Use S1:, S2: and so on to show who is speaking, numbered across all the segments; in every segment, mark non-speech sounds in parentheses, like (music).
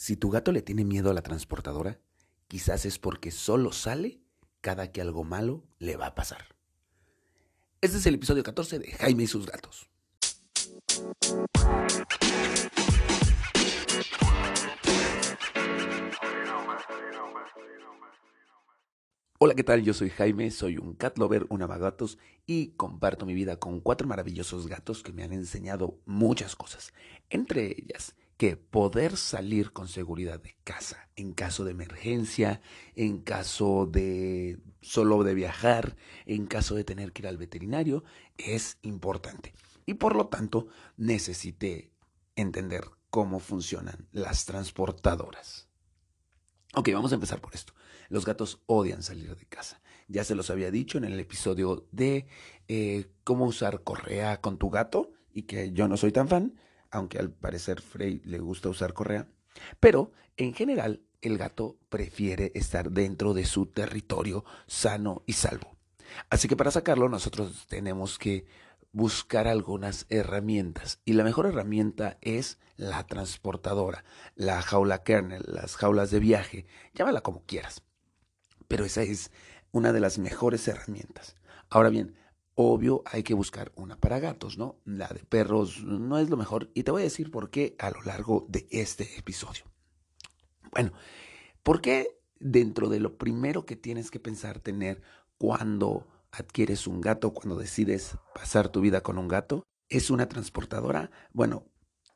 S1: Si tu gato le tiene miedo a la transportadora, quizás es porque solo sale cada que algo malo le va a pasar. Este es el episodio 14 de Jaime y sus gatos. Hola, ¿qué tal? Yo soy Jaime, soy un cat lover, un amagatos y comparto mi vida con cuatro maravillosos gatos que me han enseñado muchas cosas. Entre ellas, que poder salir con seguridad de casa en caso de emergencia, en caso de solo de viajar, en caso de tener que ir al veterinario, es importante. Y por lo tanto, necesité entender cómo funcionan las transportadoras. Ok, vamos a empezar por esto. Los gatos odian salir de casa. Ya se los había dicho en el episodio de eh, cómo usar correa con tu gato y que yo no soy tan fan aunque al parecer Frey le gusta usar correa. Pero, en general, el gato prefiere estar dentro de su territorio sano y salvo. Así que para sacarlo nosotros tenemos que buscar algunas herramientas. Y la mejor herramienta es la transportadora, la jaula kernel, las jaulas de viaje, llámala como quieras. Pero esa es una de las mejores herramientas. Ahora bien, Obvio, hay que buscar una para gatos, ¿no? La de perros no es lo mejor y te voy a decir por qué a lo largo de este episodio. Bueno, ¿por qué dentro de lo primero que tienes que pensar tener cuando adquieres un gato, cuando decides pasar tu vida con un gato, es una transportadora? Bueno,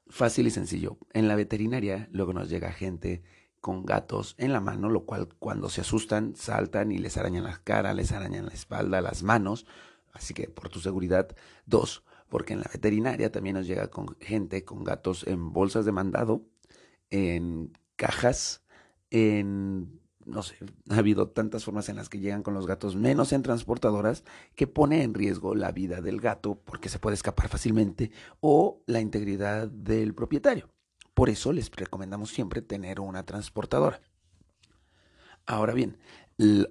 S1: fácil y sencillo. En la veterinaria luego nos llega gente con gatos en la mano, lo cual cuando se asustan saltan y les arañan la cara, les arañan la espalda, las manos, Así que por tu seguridad, dos, porque en la veterinaria también nos llega con gente con gatos en bolsas de mandado, en cajas, en no sé, ha habido tantas formas en las que llegan con los gatos, menos en transportadoras, que pone en riesgo la vida del gato porque se puede escapar fácilmente o la integridad del propietario. Por eso les recomendamos siempre tener una transportadora. Ahora bien,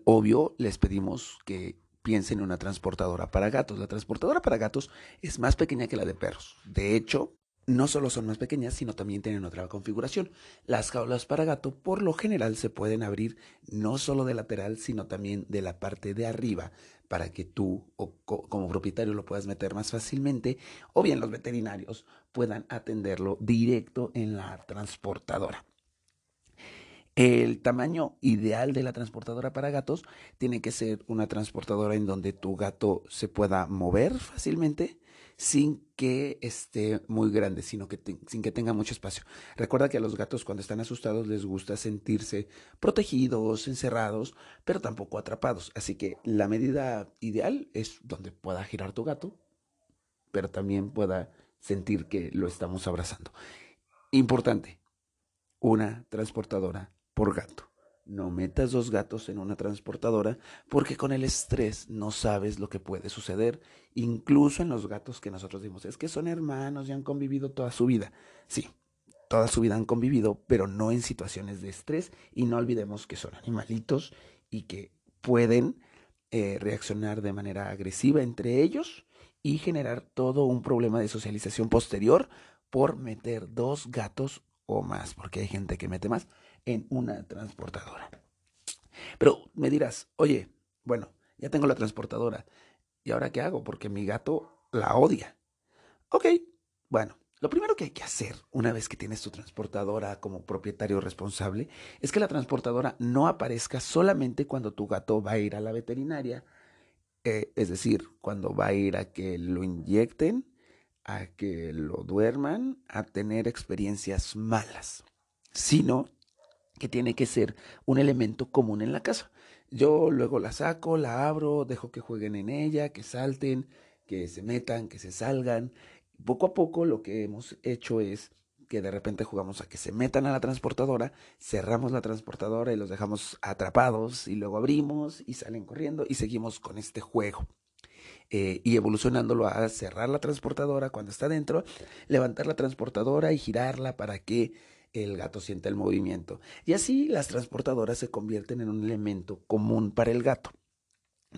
S1: obvio les pedimos que piensen en una transportadora para gatos. La transportadora para gatos es más pequeña que la de perros. De hecho, no solo son más pequeñas, sino también tienen otra configuración. Las jaulas para gato por lo general se pueden abrir no solo de lateral, sino también de la parte de arriba para que tú o como propietario lo puedas meter más fácilmente o bien los veterinarios puedan atenderlo directo en la transportadora. El tamaño ideal de la transportadora para gatos tiene que ser una transportadora en donde tu gato se pueda mover fácilmente sin que esté muy grande, sino que sin que tenga mucho espacio. Recuerda que a los gatos cuando están asustados les gusta sentirse protegidos, encerrados, pero tampoco atrapados. Así que la medida ideal es donde pueda girar tu gato, pero también pueda sentir que lo estamos abrazando. Importante, una transportadora por gato. No metas dos gatos en una transportadora porque con el estrés no sabes lo que puede suceder, incluso en los gatos que nosotros dimos. Es que son hermanos y han convivido toda su vida. Sí, toda su vida han convivido, pero no en situaciones de estrés y no olvidemos que son animalitos y que pueden eh, reaccionar de manera agresiva entre ellos y generar todo un problema de socialización posterior por meter dos gatos o más, porque hay gente que mete más en una transportadora. Pero me dirás, oye, bueno, ya tengo la transportadora. ¿Y ahora qué hago? Porque mi gato la odia. Ok, bueno, lo primero que hay que hacer una vez que tienes tu transportadora como propietario responsable es que la transportadora no aparezca solamente cuando tu gato va a ir a la veterinaria, eh, es decir, cuando va a ir a que lo inyecten, a que lo duerman, a tener experiencias malas, sino que tiene que ser un elemento común en la casa. Yo luego la saco, la abro, dejo que jueguen en ella, que salten, que se metan, que se salgan. Poco a poco lo que hemos hecho es que de repente jugamos a que se metan a la transportadora, cerramos la transportadora y los dejamos atrapados y luego abrimos y salen corriendo y seguimos con este juego. Eh, y evolucionándolo a cerrar la transportadora cuando está dentro, levantar la transportadora y girarla para que el gato siente el movimiento. Y así las transportadoras se convierten en un elemento común para el gato.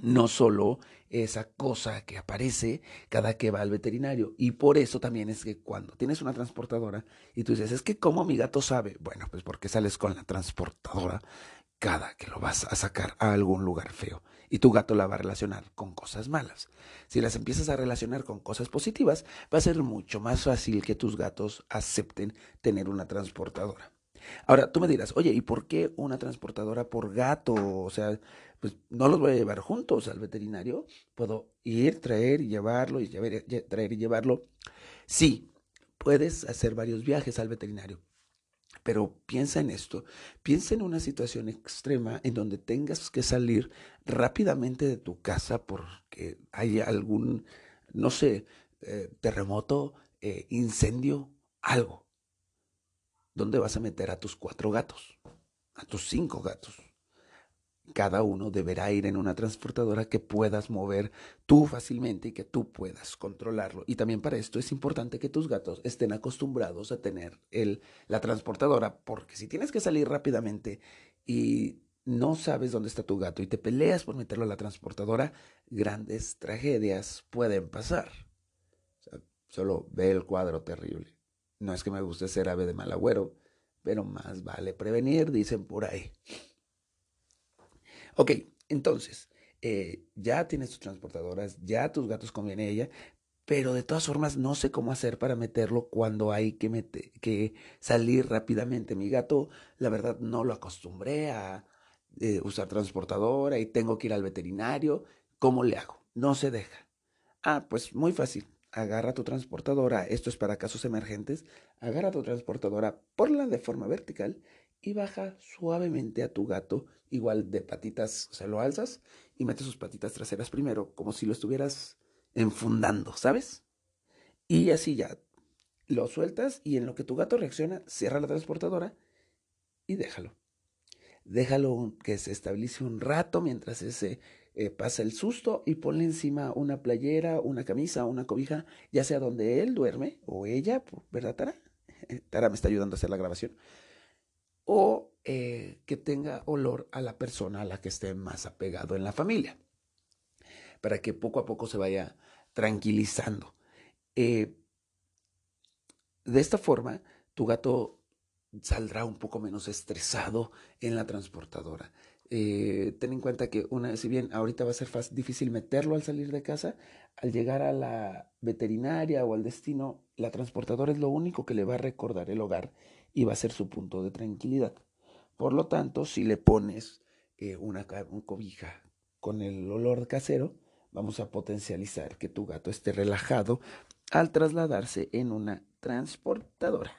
S1: no solo esa cosa que aparece cada que va al veterinario. Y por eso también es que cuando tienes una transportadora y tú dices, es que como mi gato sabe, bueno, pues porque sales con la transportadora cada que lo vas a sacar a algún lugar feo. Y tu gato la va a relacionar con cosas malas. Si las empiezas a relacionar con cosas positivas, va a ser mucho más fácil que tus gatos acepten tener una transportadora. Ahora, tú me dirás, oye, ¿y por qué una transportadora por gato? O sea, pues no los voy a llevar juntos al veterinario. Puedo ir, traer y llevarlo, y traer y llevarlo. Sí, puedes hacer varios viajes al veterinario. Pero piensa en esto, piensa en una situación extrema en donde tengas que salir rápidamente de tu casa porque hay algún, no sé, eh, terremoto, eh, incendio, algo. ¿Dónde vas a meter a tus cuatro gatos? A tus cinco gatos cada uno deberá ir en una transportadora que puedas mover tú fácilmente y que tú puedas controlarlo. Y también para esto es importante que tus gatos estén acostumbrados a tener la transportadora, porque si tienes que salir rápidamente y no sabes dónde está tu gato y te peleas por meterlo a la transportadora, grandes tragedias pueden pasar. solo ve el cuadro terrible. No es que me guste ser ave de mal agüero, pero más vale prevenir, dicen por ahí. Ok, entonces, eh, ya tienes tus transportadoras, ya tus gatos conviene ella, pero de todas formas no sé cómo hacer para meterlo cuando hay que, que salir rápidamente. Mi gato, la verdad, no lo acostumbré a eh, usar transportadora y tengo que ir al veterinario. ¿Cómo le hago? No se deja. Ah, pues muy fácil. Agarra tu transportadora, esto es para casos emergentes, agarra tu transportadora, ponla de forma vertical y baja suavemente a tu gato, igual de patitas, o sea, lo alzas y metes sus patitas traseras primero, como si lo estuvieras enfundando, ¿sabes? Y así ya lo sueltas y en lo que tu gato reacciona, cierra la transportadora y déjalo. Déjalo que se estabilice un rato mientras ese eh, pasa el susto y ponle encima una playera, una camisa, una cobija, ya sea donde él duerme o ella, ¿verdad, Tara? (laughs) Tara me está ayudando a hacer la grabación o eh, que tenga olor a la persona a la que esté más apegado en la familia, para que poco a poco se vaya tranquilizando. Eh, de esta forma, tu gato saldrá un poco menos estresado en la transportadora. Eh, ten en cuenta que una, si bien ahorita va a ser difícil meterlo al salir de casa, al llegar a la veterinaria o al destino, la transportadora es lo único que le va a recordar el hogar y va a ser su punto de tranquilidad. Por lo tanto, si le pones eh, una, cobija con el olor casero, vamos a potencializar que tu gato esté relajado al trasladarse en una transportadora.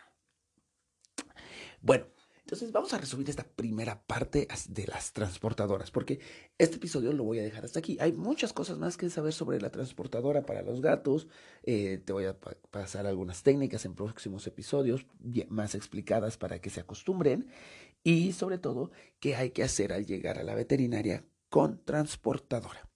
S1: Bueno, entonces vamos a resumir esta primera parte de las transportadoras, porque este episodio lo voy a dejar hasta aquí. Hay muchas cosas más que saber sobre la transportadora para los gatos. Eh, te voy a pasar algunas técnicas en próximos episodios más explicadas para que se acostumbren y sobre todo qué hay que hacer al llegar a la veterinaria con transportadora.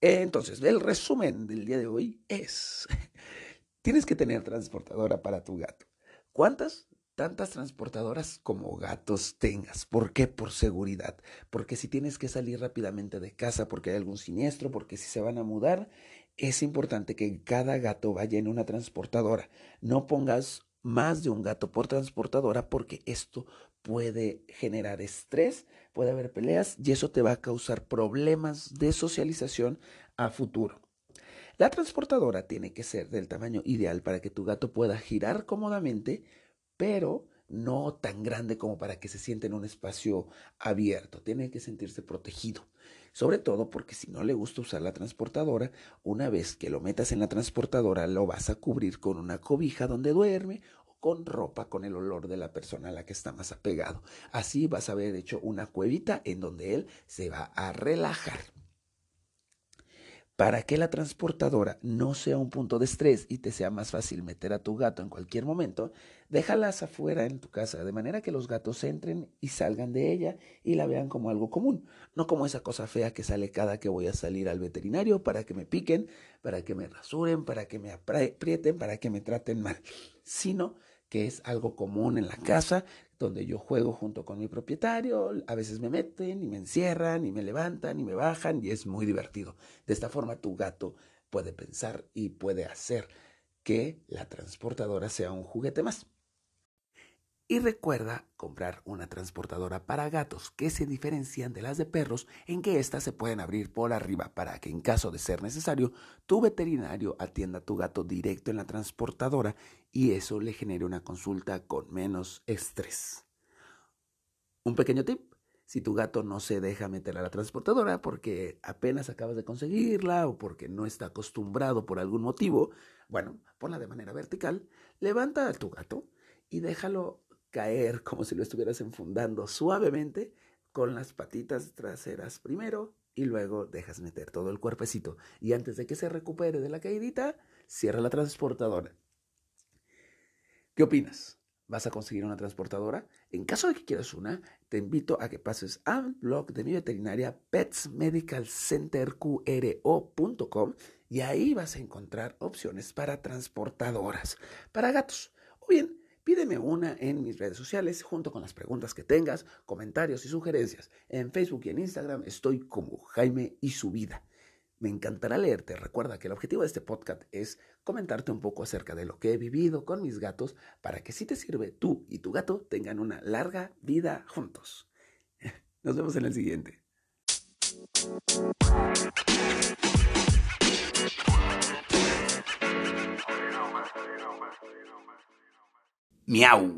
S1: Entonces, el resumen del día de hoy es, (laughs) tienes que tener transportadora para tu gato. ¿Cuántas? Tantas transportadoras como gatos tengas. ¿Por qué? Por seguridad. Porque si tienes que salir rápidamente de casa porque hay algún siniestro, porque si se van a mudar, es importante que cada gato vaya en una transportadora. No pongas más de un gato por transportadora porque esto puede generar estrés, puede haber peleas y eso te va a causar problemas de socialización a futuro. La transportadora tiene que ser del tamaño ideal para que tu gato pueda girar cómodamente pero no tan grande como para que se sienta en un espacio abierto. Tiene que sentirse protegido. Sobre todo porque si no le gusta usar la transportadora, una vez que lo metas en la transportadora, lo vas a cubrir con una cobija donde duerme o con ropa con el olor de la persona a la que está más apegado. Así vas a haber hecho una cuevita en donde él se va a relajar. Para que la transportadora no sea un punto de estrés y te sea más fácil meter a tu gato en cualquier momento, déjalas afuera en tu casa, de manera que los gatos entren y salgan de ella y la vean como algo común, no como esa cosa fea que sale cada que voy a salir al veterinario para que me piquen, para que me rasuren, para que me aprieten, para que me traten mal, sino que es algo común en la casa, donde yo juego junto con mi propietario, a veces me meten y me encierran y me levantan y me bajan y es muy divertido. De esta forma tu gato puede pensar y puede hacer que la transportadora sea un juguete más. Y recuerda comprar una transportadora para gatos que se diferencian de las de perros en que éstas se pueden abrir por arriba para que en caso de ser necesario tu veterinario atienda a tu gato directo en la transportadora y eso le genere una consulta con menos estrés. Un pequeño tip, si tu gato no se deja meter a la transportadora porque apenas acabas de conseguirla o porque no está acostumbrado por algún motivo, bueno, ponla de manera vertical, levanta a tu gato y déjalo caer como si lo estuvieras enfundando suavemente con las patitas traseras primero y luego dejas meter todo el cuerpecito. Y antes de que se recupere de la caidita, cierra la transportadora. ¿Qué opinas? ¿Vas a conseguir una transportadora? En caso de que quieras una, te invito a que pases al blog de mi veterinaria petsmedicalcenterqro.com y ahí vas a encontrar opciones para transportadoras para gatos. O bien, Pídeme una en mis redes sociales junto con las preguntas que tengas, comentarios y sugerencias. En Facebook y en Instagram estoy como Jaime y su vida. Me encantará leerte. Recuerda que el objetivo de este podcast es comentarte un poco acerca de lo que he vivido con mis gatos para que si te sirve tú y tu gato tengan una larga vida juntos. (laughs) Nos vemos en el siguiente. Miau.